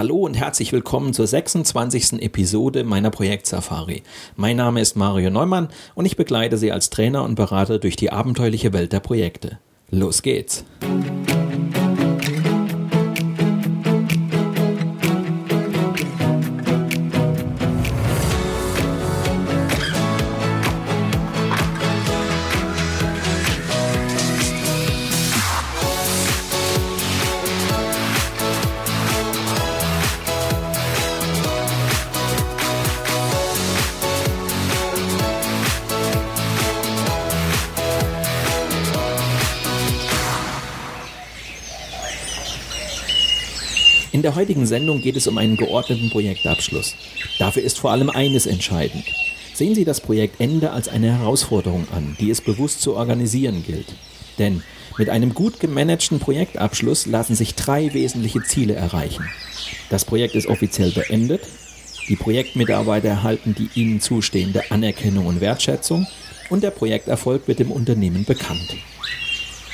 Hallo und herzlich willkommen zur 26. Episode meiner Projektsafari. Mein Name ist Mario Neumann und ich begleite Sie als Trainer und Berater durch die abenteuerliche Welt der Projekte. Los geht's! In der heutigen Sendung geht es um einen geordneten Projektabschluss. Dafür ist vor allem eines entscheidend. Sehen Sie das Projektende als eine Herausforderung an, die es bewusst zu organisieren gilt. Denn mit einem gut gemanagten Projektabschluss lassen sich drei wesentliche Ziele erreichen. Das Projekt ist offiziell beendet, die Projektmitarbeiter erhalten die ihnen zustehende Anerkennung und Wertschätzung und der Projekterfolg wird dem Unternehmen bekannt.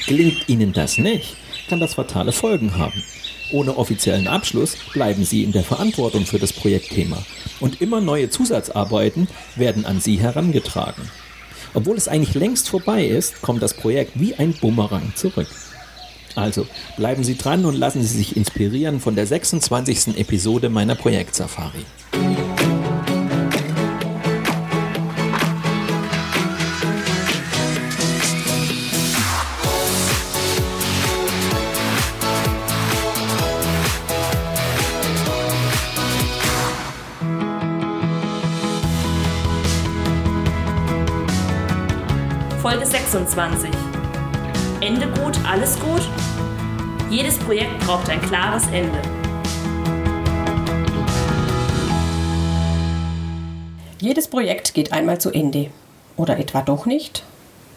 Gelingt Ihnen das nicht, kann das fatale Folgen haben. Ohne offiziellen Abschluss bleiben Sie in der Verantwortung für das Projektthema und immer neue Zusatzarbeiten werden an Sie herangetragen. Obwohl es eigentlich längst vorbei ist, kommt das Projekt wie ein Bumerang zurück. Also bleiben Sie dran und lassen Sie sich inspirieren von der 26. Episode meiner Projektsafari. 26. Ende gut, alles gut? Jedes Projekt braucht ein klares Ende. Jedes Projekt geht einmal zu Ende. Oder etwa doch nicht?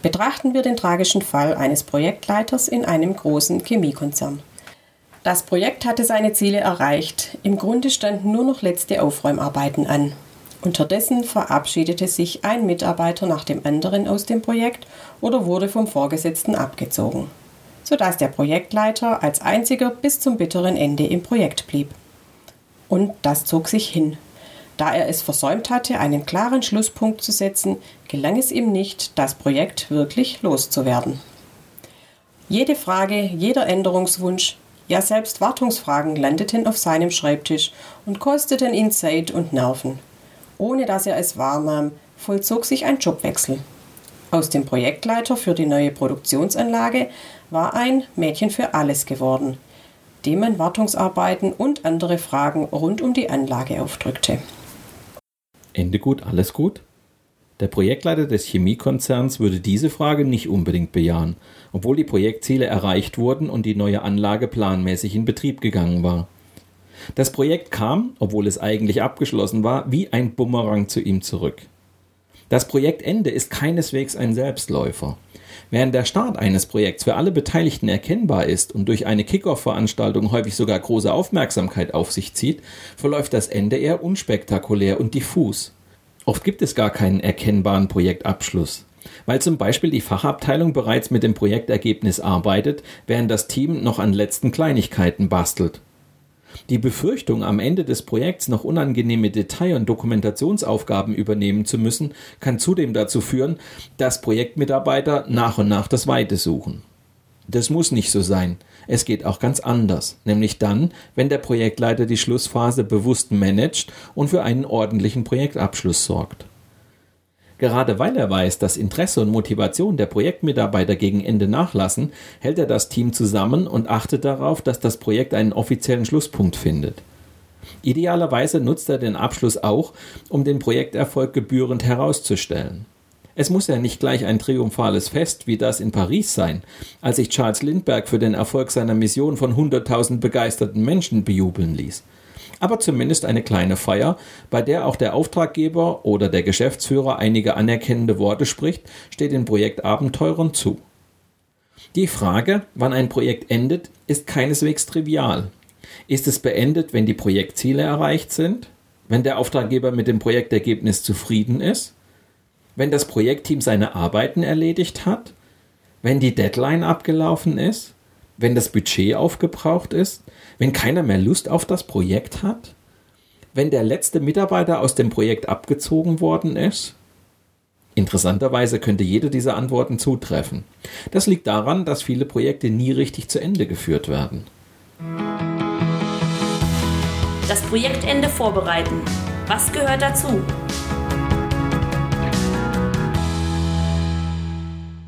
Betrachten wir den tragischen Fall eines Projektleiters in einem großen Chemiekonzern. Das Projekt hatte seine Ziele erreicht. Im Grunde standen nur noch letzte Aufräumarbeiten an. Unterdessen verabschiedete sich ein Mitarbeiter nach dem anderen aus dem Projekt oder wurde vom Vorgesetzten abgezogen, sodass der Projektleiter als einziger bis zum bitteren Ende im Projekt blieb. Und das zog sich hin. Da er es versäumt hatte, einen klaren Schlusspunkt zu setzen, gelang es ihm nicht, das Projekt wirklich loszuwerden. Jede Frage, jeder Änderungswunsch, ja selbst Wartungsfragen landeten auf seinem Schreibtisch und kosteten ihn Zeit und Nerven. Ohne dass er es wahrnahm, vollzog sich ein Jobwechsel. Aus dem Projektleiter für die neue Produktionsanlage war ein Mädchen für alles geworden, dem man Wartungsarbeiten und andere Fragen rund um die Anlage aufdrückte. Ende gut, alles gut? Der Projektleiter des Chemiekonzerns würde diese Frage nicht unbedingt bejahen, obwohl die Projektziele erreicht wurden und die neue Anlage planmäßig in Betrieb gegangen war. Das Projekt kam, obwohl es eigentlich abgeschlossen war, wie ein Bumerang zu ihm zurück. Das Projektende ist keineswegs ein Selbstläufer. Während der Start eines Projekts für alle Beteiligten erkennbar ist und durch eine Kickoff-Veranstaltung häufig sogar große Aufmerksamkeit auf sich zieht, verläuft das Ende eher unspektakulär und diffus. Oft gibt es gar keinen erkennbaren Projektabschluss, weil zum Beispiel die Fachabteilung bereits mit dem Projektergebnis arbeitet, während das Team noch an letzten Kleinigkeiten bastelt. Die Befürchtung, am Ende des Projekts noch unangenehme Detail- und Dokumentationsaufgaben übernehmen zu müssen, kann zudem dazu führen, dass Projektmitarbeiter nach und nach das Weite suchen. Das muss nicht so sein. Es geht auch ganz anders, nämlich dann, wenn der Projektleiter die Schlussphase bewusst managt und für einen ordentlichen Projektabschluss sorgt. Gerade weil er weiß, dass Interesse und Motivation der Projektmitarbeiter gegen Ende nachlassen, hält er das Team zusammen und achtet darauf, dass das Projekt einen offiziellen Schlusspunkt findet. Idealerweise nutzt er den Abschluss auch, um den Projekterfolg gebührend herauszustellen. Es muss ja nicht gleich ein triumphales Fest wie das in Paris sein, als sich Charles Lindbergh für den Erfolg seiner Mission von 100.000 begeisterten Menschen bejubeln ließ aber zumindest eine kleine Feier, bei der auch der Auftraggeber oder der Geschäftsführer einige anerkennende Worte spricht, steht den Projektabenteurern zu. Die Frage, wann ein Projekt endet, ist keineswegs trivial. Ist es beendet, wenn die Projektziele erreicht sind? Wenn der Auftraggeber mit dem Projektergebnis zufrieden ist? Wenn das Projektteam seine Arbeiten erledigt hat? Wenn die Deadline abgelaufen ist? Wenn das Budget aufgebraucht ist? Wenn keiner mehr Lust auf das Projekt hat? Wenn der letzte Mitarbeiter aus dem Projekt abgezogen worden ist? Interessanterweise könnte jede dieser Antworten zutreffen. Das liegt daran, dass viele Projekte nie richtig zu Ende geführt werden. Das Projektende vorbereiten. Was gehört dazu?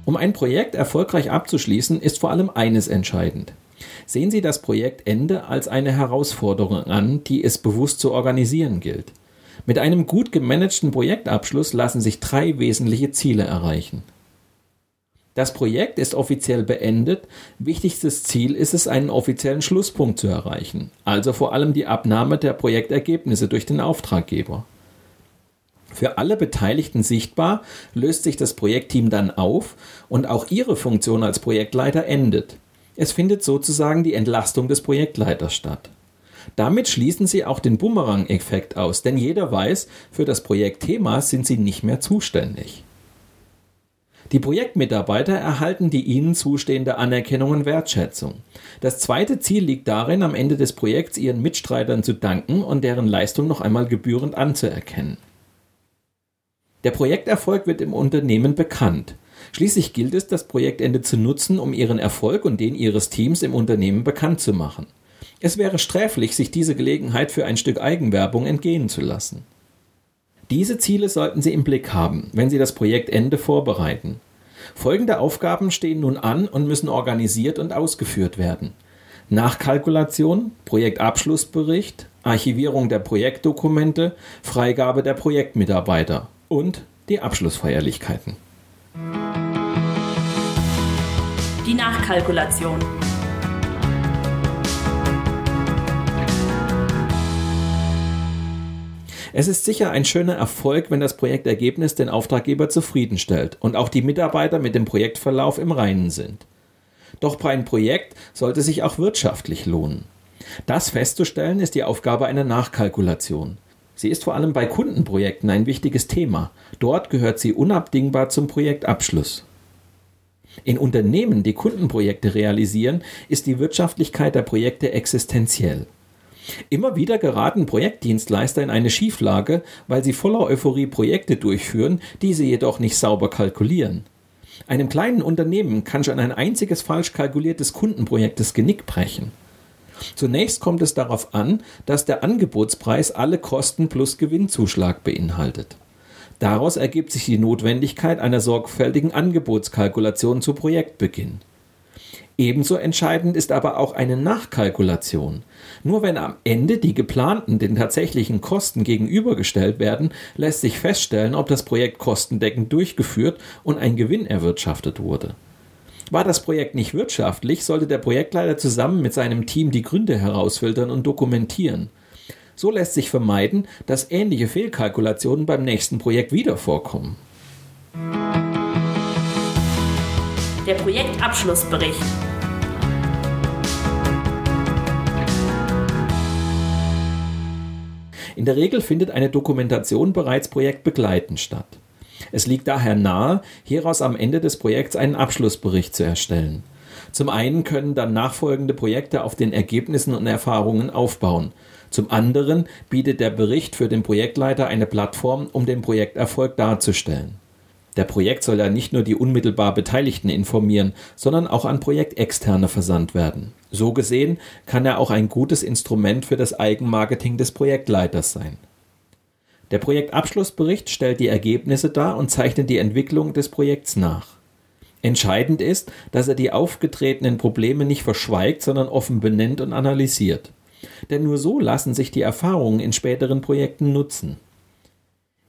Um ein Projekt erfolgreich abzuschließen, ist vor allem eines entscheidend. Sehen Sie das Projektende als eine Herausforderung an, die es bewusst zu organisieren gilt. Mit einem gut gemanagten Projektabschluss lassen sich drei wesentliche Ziele erreichen. Das Projekt ist offiziell beendet. Wichtigstes Ziel ist es, einen offiziellen Schlusspunkt zu erreichen, also vor allem die Abnahme der Projektergebnisse durch den Auftraggeber. Für alle Beteiligten sichtbar löst sich das Projektteam dann auf und auch ihre Funktion als Projektleiter endet. Es findet sozusagen die Entlastung des Projektleiters statt. Damit schließen sie auch den Bumerang-Effekt aus, denn jeder weiß, für das Projektthema sind sie nicht mehr zuständig. Die Projektmitarbeiter erhalten die ihnen zustehende Anerkennung und Wertschätzung. Das zweite Ziel liegt darin, am Ende des Projekts ihren Mitstreitern zu danken und deren Leistung noch einmal gebührend anzuerkennen. Der Projekterfolg wird im Unternehmen bekannt. Schließlich gilt es, das Projektende zu nutzen, um ihren Erfolg und den ihres Teams im Unternehmen bekannt zu machen. Es wäre sträflich, sich diese Gelegenheit für ein Stück Eigenwerbung entgehen zu lassen. Diese Ziele sollten Sie im Blick haben, wenn Sie das Projektende vorbereiten. Folgende Aufgaben stehen nun an und müssen organisiert und ausgeführt werden. Nachkalkulation, Projektabschlussbericht, Archivierung der Projektdokumente, Freigabe der Projektmitarbeiter und die Abschlussfeierlichkeiten. Nachkalkulation. Es ist sicher ein schöner Erfolg, wenn das Projektergebnis den Auftraggeber zufriedenstellt und auch die Mitarbeiter mit dem Projektverlauf im Reinen sind. Doch bei einem Projekt sollte sich auch wirtschaftlich lohnen. Das festzustellen ist die Aufgabe einer Nachkalkulation. Sie ist vor allem bei Kundenprojekten ein wichtiges Thema. Dort gehört sie unabdingbar zum Projektabschluss. In Unternehmen, die Kundenprojekte realisieren, ist die Wirtschaftlichkeit der Projekte existenziell. Immer wieder geraten Projektdienstleister in eine Schieflage, weil sie voller Euphorie Projekte durchführen, diese jedoch nicht sauber kalkulieren. Einem kleinen Unternehmen kann schon ein einziges falsch kalkuliertes Kundenprojekt das Genick brechen. Zunächst kommt es darauf an, dass der Angebotspreis alle Kosten plus Gewinnzuschlag beinhaltet. Daraus ergibt sich die Notwendigkeit einer sorgfältigen Angebotskalkulation zu Projektbeginn. Ebenso entscheidend ist aber auch eine Nachkalkulation. Nur wenn am Ende die geplanten den tatsächlichen Kosten gegenübergestellt werden, lässt sich feststellen, ob das Projekt kostendeckend durchgeführt und ein Gewinn erwirtschaftet wurde. War das Projekt nicht wirtschaftlich, sollte der Projektleiter zusammen mit seinem Team die Gründe herausfiltern und dokumentieren. So lässt sich vermeiden, dass ähnliche Fehlkalkulationen beim nächsten Projekt wieder vorkommen. Der Projektabschlussbericht. In der Regel findet eine Dokumentation bereits projektbegleitend statt. Es liegt daher nahe, hieraus am Ende des Projekts einen Abschlussbericht zu erstellen. Zum einen können dann nachfolgende Projekte auf den Ergebnissen und Erfahrungen aufbauen. Zum anderen bietet der Bericht für den Projektleiter eine Plattform, um den Projekterfolg darzustellen. Der Projekt soll ja nicht nur die unmittelbar Beteiligten informieren, sondern auch an Projektexterne versandt werden. So gesehen kann er auch ein gutes Instrument für das Eigenmarketing des Projektleiters sein. Der Projektabschlussbericht stellt die Ergebnisse dar und zeichnet die Entwicklung des Projekts nach. Entscheidend ist, dass er die aufgetretenen Probleme nicht verschweigt, sondern offen benennt und analysiert. Denn nur so lassen sich die Erfahrungen in späteren Projekten nutzen.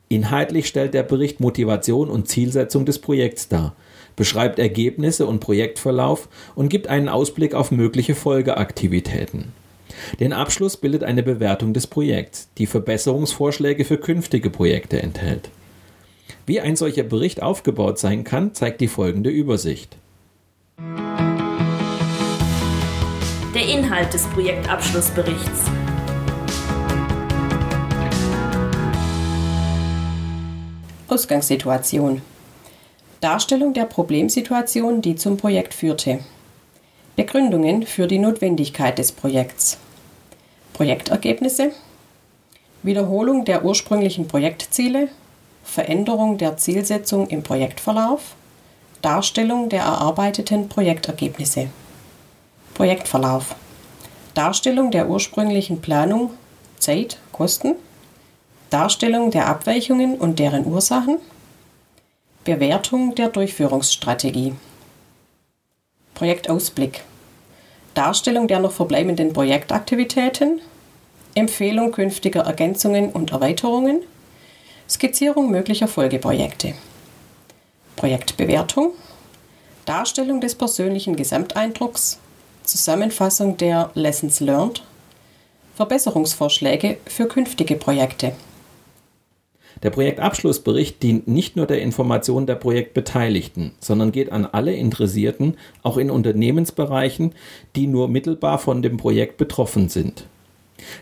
Inhaltlich stellt der Bericht Motivation und Zielsetzung des Projekts dar, beschreibt Ergebnisse und Projektverlauf und gibt einen Ausblick auf mögliche Folgeaktivitäten. Den Abschluss bildet eine Bewertung des Projekts, die Verbesserungsvorschläge für künftige Projekte enthält. Wie ein solcher Bericht aufgebaut sein kann, zeigt die folgende Übersicht. Der Inhalt des Projektabschlussberichts. Ausgangssituation. Darstellung der Problemsituation, die zum Projekt führte. Begründungen für die Notwendigkeit des Projekts. Projektergebnisse, Wiederholung der ursprünglichen Projektziele, Veränderung der Zielsetzung im Projektverlauf, Darstellung der erarbeiteten Projektergebnisse. Projektverlauf. Darstellung der ursprünglichen Planung, Zeit, Kosten, Darstellung der Abweichungen und deren Ursachen, Bewertung der Durchführungsstrategie. Projektausblick. Darstellung der noch verbleibenden Projektaktivitäten, Empfehlung künftiger Ergänzungen und Erweiterungen, Skizzierung möglicher Folgeprojekte. Projektbewertung, Darstellung des persönlichen Gesamteindrucks, Zusammenfassung der Lessons Learned, Verbesserungsvorschläge für künftige Projekte. Der Projektabschlussbericht dient nicht nur der Information der Projektbeteiligten, sondern geht an alle Interessierten, auch in Unternehmensbereichen, die nur mittelbar von dem Projekt betroffen sind.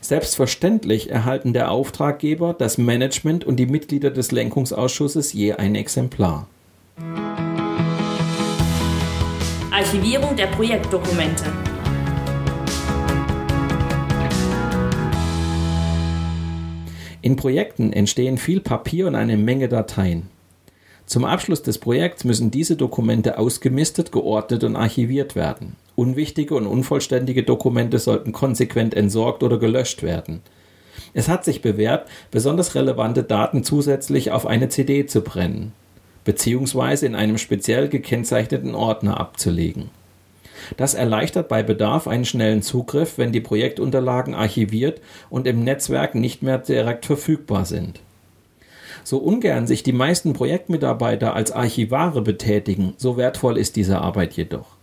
Selbstverständlich erhalten der Auftraggeber, das Management und die Mitglieder des Lenkungsausschusses je ein Exemplar. Archivierung der Projektdokumente. In Projekten entstehen viel Papier und eine Menge Dateien. Zum Abschluss des Projekts müssen diese Dokumente ausgemistet, geordnet und archiviert werden. Unwichtige und unvollständige Dokumente sollten konsequent entsorgt oder gelöscht werden. Es hat sich bewährt, besonders relevante Daten zusätzlich auf eine CD zu brennen, beziehungsweise in einem speziell gekennzeichneten Ordner abzulegen. Das erleichtert bei Bedarf einen schnellen Zugriff, wenn die Projektunterlagen archiviert und im Netzwerk nicht mehr direkt verfügbar sind. So ungern sich die meisten Projektmitarbeiter als Archivare betätigen, so wertvoll ist diese Arbeit jedoch.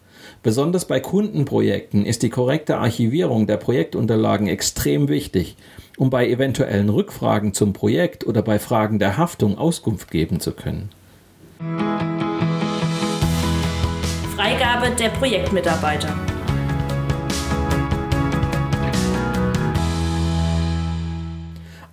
Besonders bei Kundenprojekten ist die korrekte Archivierung der Projektunterlagen extrem wichtig, um bei eventuellen Rückfragen zum Projekt oder bei Fragen der Haftung Auskunft geben zu können. Freigabe der Projektmitarbeiter.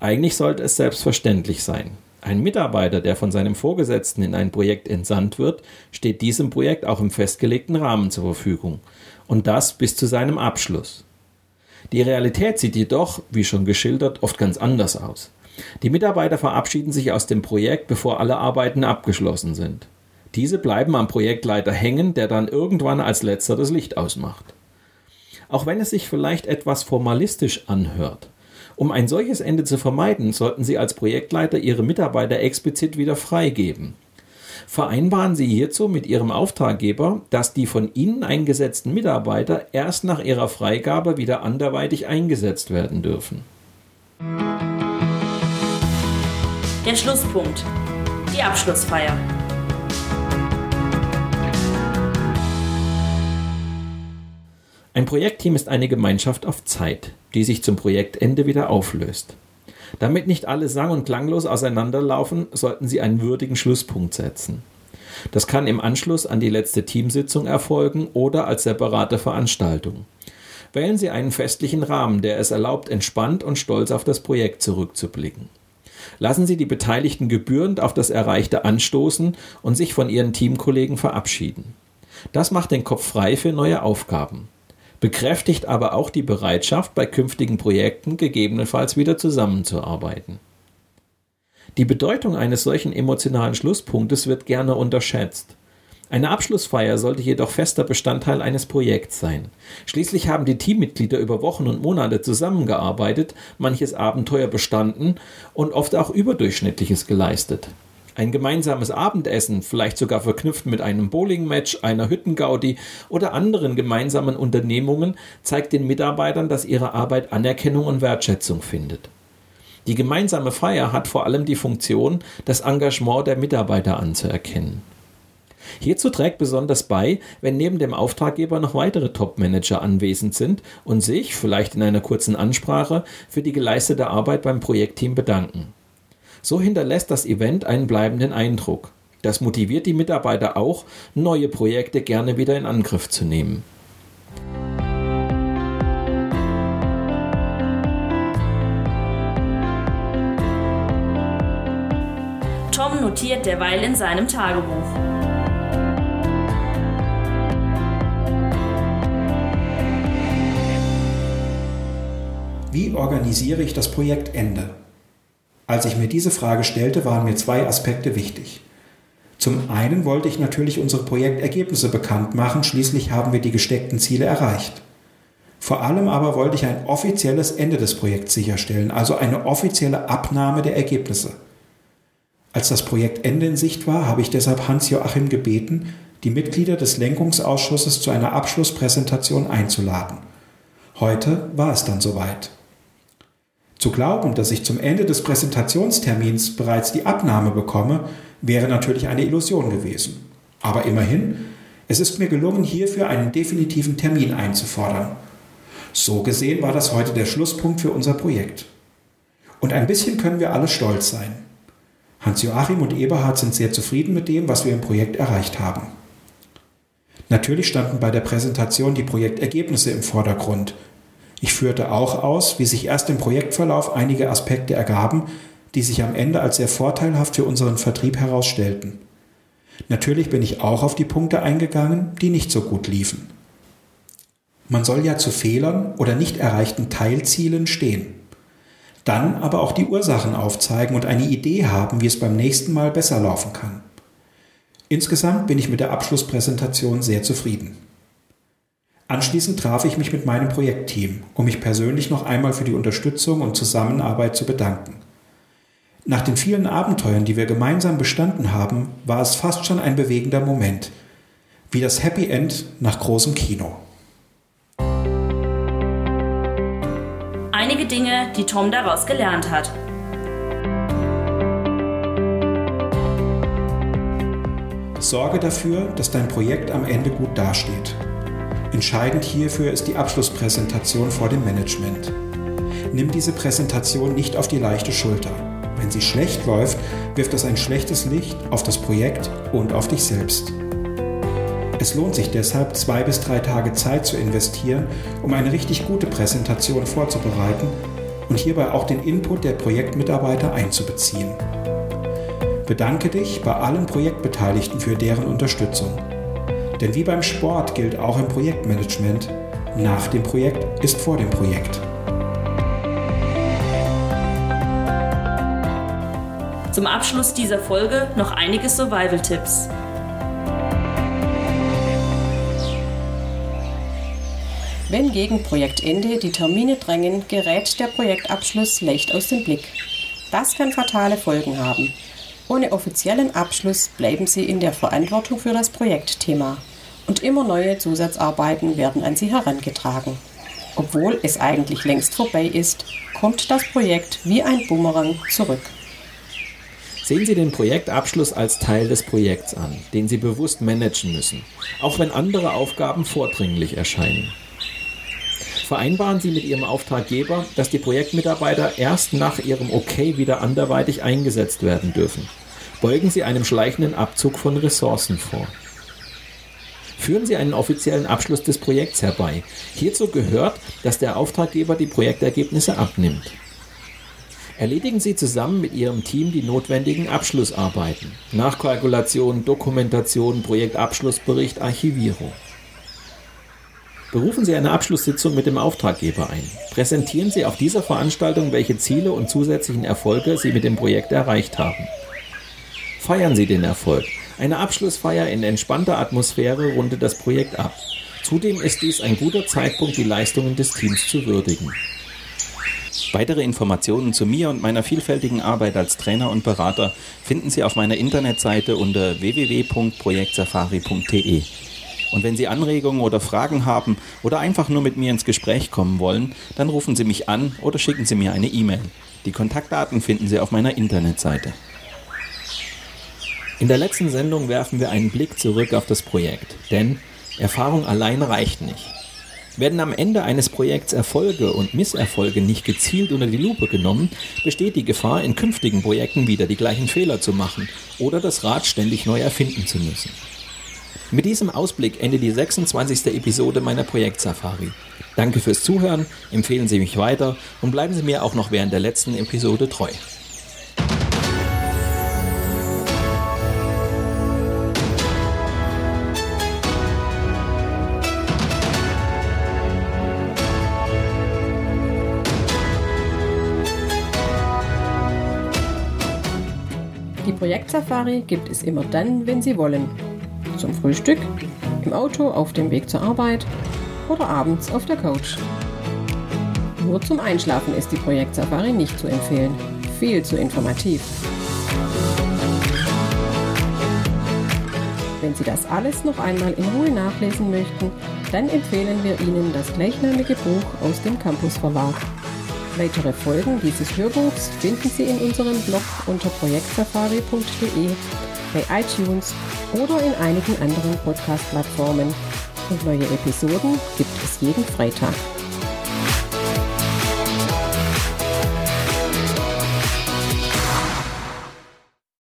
Eigentlich sollte es selbstverständlich sein. Ein Mitarbeiter, der von seinem Vorgesetzten in ein Projekt entsandt wird, steht diesem Projekt auch im festgelegten Rahmen zur Verfügung. Und das bis zu seinem Abschluss. Die Realität sieht jedoch, wie schon geschildert, oft ganz anders aus. Die Mitarbeiter verabschieden sich aus dem Projekt, bevor alle Arbeiten abgeschlossen sind. Diese bleiben am Projektleiter hängen, der dann irgendwann als letzter das Licht ausmacht. Auch wenn es sich vielleicht etwas formalistisch anhört, um ein solches Ende zu vermeiden, sollten Sie als Projektleiter Ihre Mitarbeiter explizit wieder freigeben. Vereinbaren Sie hierzu mit Ihrem Auftraggeber, dass die von Ihnen eingesetzten Mitarbeiter erst nach ihrer Freigabe wieder anderweitig eingesetzt werden dürfen. Der Schlusspunkt. Die Abschlussfeier. Ein Projektteam ist eine Gemeinschaft auf Zeit, die sich zum Projektende wieder auflöst. Damit nicht alle sang- und klanglos auseinanderlaufen, sollten Sie einen würdigen Schlusspunkt setzen. Das kann im Anschluss an die letzte Teamsitzung erfolgen oder als separate Veranstaltung. Wählen Sie einen festlichen Rahmen, der es erlaubt, entspannt und stolz auf das Projekt zurückzublicken. Lassen Sie die Beteiligten gebührend auf das Erreichte anstoßen und sich von ihren Teamkollegen verabschieden. Das macht den Kopf frei für neue Aufgaben bekräftigt aber auch die Bereitschaft, bei künftigen Projekten gegebenenfalls wieder zusammenzuarbeiten. Die Bedeutung eines solchen emotionalen Schlusspunktes wird gerne unterschätzt. Eine Abschlussfeier sollte jedoch fester Bestandteil eines Projekts sein. Schließlich haben die Teammitglieder über Wochen und Monate zusammengearbeitet, manches Abenteuer bestanden und oft auch überdurchschnittliches geleistet. Ein gemeinsames Abendessen, vielleicht sogar verknüpft mit einem Bowling-Match, einer Hüttengaudi oder anderen gemeinsamen Unternehmungen, zeigt den Mitarbeitern, dass ihre Arbeit Anerkennung und Wertschätzung findet. Die gemeinsame Feier hat vor allem die Funktion, das Engagement der Mitarbeiter anzuerkennen. Hierzu trägt besonders bei, wenn neben dem Auftraggeber noch weitere Top-Manager anwesend sind und sich, vielleicht in einer kurzen Ansprache, für die geleistete Arbeit beim Projektteam bedanken. So hinterlässt das Event einen bleibenden Eindruck. Das motiviert die Mitarbeiter auch, neue Projekte gerne wieder in Angriff zu nehmen. Tom notiert derweil in seinem Tagebuch. Wie organisiere ich das Projektende? Als ich mir diese Frage stellte, waren mir zwei Aspekte wichtig. Zum einen wollte ich natürlich unsere Projektergebnisse bekannt machen, schließlich haben wir die gesteckten Ziele erreicht. Vor allem aber wollte ich ein offizielles Ende des Projekts sicherstellen, also eine offizielle Abnahme der Ergebnisse. Als das Projektende in Sicht war, habe ich deshalb Hans-Joachim gebeten, die Mitglieder des Lenkungsausschusses zu einer Abschlusspräsentation einzuladen. Heute war es dann soweit. Zu glauben, dass ich zum Ende des Präsentationstermins bereits die Abnahme bekomme, wäre natürlich eine Illusion gewesen. Aber immerhin, es ist mir gelungen, hierfür einen definitiven Termin einzufordern. So gesehen war das heute der Schlusspunkt für unser Projekt. Und ein bisschen können wir alle stolz sein. Hans-Joachim und Eberhard sind sehr zufrieden mit dem, was wir im Projekt erreicht haben. Natürlich standen bei der Präsentation die Projektergebnisse im Vordergrund, ich führte auch aus, wie sich erst im Projektverlauf einige Aspekte ergaben, die sich am Ende als sehr vorteilhaft für unseren Vertrieb herausstellten. Natürlich bin ich auch auf die Punkte eingegangen, die nicht so gut liefen. Man soll ja zu Fehlern oder nicht erreichten Teilzielen stehen. Dann aber auch die Ursachen aufzeigen und eine Idee haben, wie es beim nächsten Mal besser laufen kann. Insgesamt bin ich mit der Abschlusspräsentation sehr zufrieden. Anschließend traf ich mich mit meinem Projektteam, um mich persönlich noch einmal für die Unterstützung und Zusammenarbeit zu bedanken. Nach den vielen Abenteuern, die wir gemeinsam bestanden haben, war es fast schon ein bewegender Moment, wie das Happy End nach großem Kino. Einige Dinge, die Tom daraus gelernt hat. Sorge dafür, dass dein Projekt am Ende gut dasteht. Entscheidend hierfür ist die Abschlusspräsentation vor dem Management. Nimm diese Präsentation nicht auf die leichte Schulter. Wenn sie schlecht läuft, wirft das ein schlechtes Licht auf das Projekt und auf dich selbst. Es lohnt sich deshalb, zwei bis drei Tage Zeit zu investieren, um eine richtig gute Präsentation vorzubereiten und hierbei auch den Input der Projektmitarbeiter einzubeziehen. Bedanke dich bei allen Projektbeteiligten für deren Unterstützung. Denn wie beim Sport gilt auch im Projektmanagement, nach dem Projekt ist vor dem Projekt. Zum Abschluss dieser Folge noch einige Survival-Tipps. Wenn gegen Projektende die Termine drängen, gerät der Projektabschluss leicht aus dem Blick. Das kann fatale Folgen haben. Ohne offiziellen Abschluss bleiben Sie in der Verantwortung für das Projektthema und immer neue Zusatzarbeiten werden an Sie herangetragen. Obwohl es eigentlich längst vorbei ist, kommt das Projekt wie ein Bumerang zurück. Sehen Sie den Projektabschluss als Teil des Projekts an, den Sie bewusst managen müssen, auch wenn andere Aufgaben vordringlich erscheinen. Vereinbaren Sie mit Ihrem Auftraggeber, dass die Projektmitarbeiter erst nach ihrem Okay wieder anderweitig eingesetzt werden dürfen. Beugen Sie einem schleichenden Abzug von Ressourcen vor. Führen Sie einen offiziellen Abschluss des Projekts herbei. Hierzu gehört, dass der Auftraggeber die Projektergebnisse abnimmt. Erledigen Sie zusammen mit Ihrem Team die notwendigen Abschlussarbeiten. Nachkalkulation, Dokumentation, Projektabschlussbericht, Archivierung. Berufen Sie eine Abschlusssitzung mit dem Auftraggeber ein. Präsentieren Sie auf dieser Veranstaltung, welche Ziele und zusätzlichen Erfolge Sie mit dem Projekt erreicht haben. Feiern Sie den Erfolg. Eine Abschlussfeier in entspannter Atmosphäre rundet das Projekt ab. Zudem ist dies ein guter Zeitpunkt, die Leistungen des Teams zu würdigen. Weitere Informationen zu mir und meiner vielfältigen Arbeit als Trainer und Berater finden Sie auf meiner Internetseite unter www.projektsafari.de. Und wenn Sie Anregungen oder Fragen haben oder einfach nur mit mir ins Gespräch kommen wollen, dann rufen Sie mich an oder schicken Sie mir eine E-Mail. Die Kontaktdaten finden Sie auf meiner Internetseite. In der letzten Sendung werfen wir einen Blick zurück auf das Projekt, denn Erfahrung allein reicht nicht. Werden am Ende eines Projekts Erfolge und Misserfolge nicht gezielt unter die Lupe genommen, besteht die Gefahr, in künftigen Projekten wieder die gleichen Fehler zu machen oder das Rad ständig neu erfinden zu müssen. Mit diesem Ausblick endet die 26. Episode meiner Projektsafari. Danke fürs Zuhören, empfehlen Sie mich weiter und bleiben Sie mir auch noch während der letzten Episode treu. Die Projektsafari gibt es immer dann, wenn Sie wollen. Zum Frühstück, im Auto auf dem Weg zur Arbeit oder abends auf der Couch. Nur zum Einschlafen ist die Projektsafari nicht zu empfehlen. Viel zu informativ. Wenn Sie das alles noch einmal in Ruhe nachlesen möchten, dann empfehlen wir Ihnen das gleichnamige Buch aus dem Campus Verlag. Weitere Folgen dieses Hörbuchs finden Sie in unserem Blog unter projektsafari.de, bei iTunes oder in einigen anderen Podcast-Plattformen. Und neue Episoden gibt es jeden Freitag.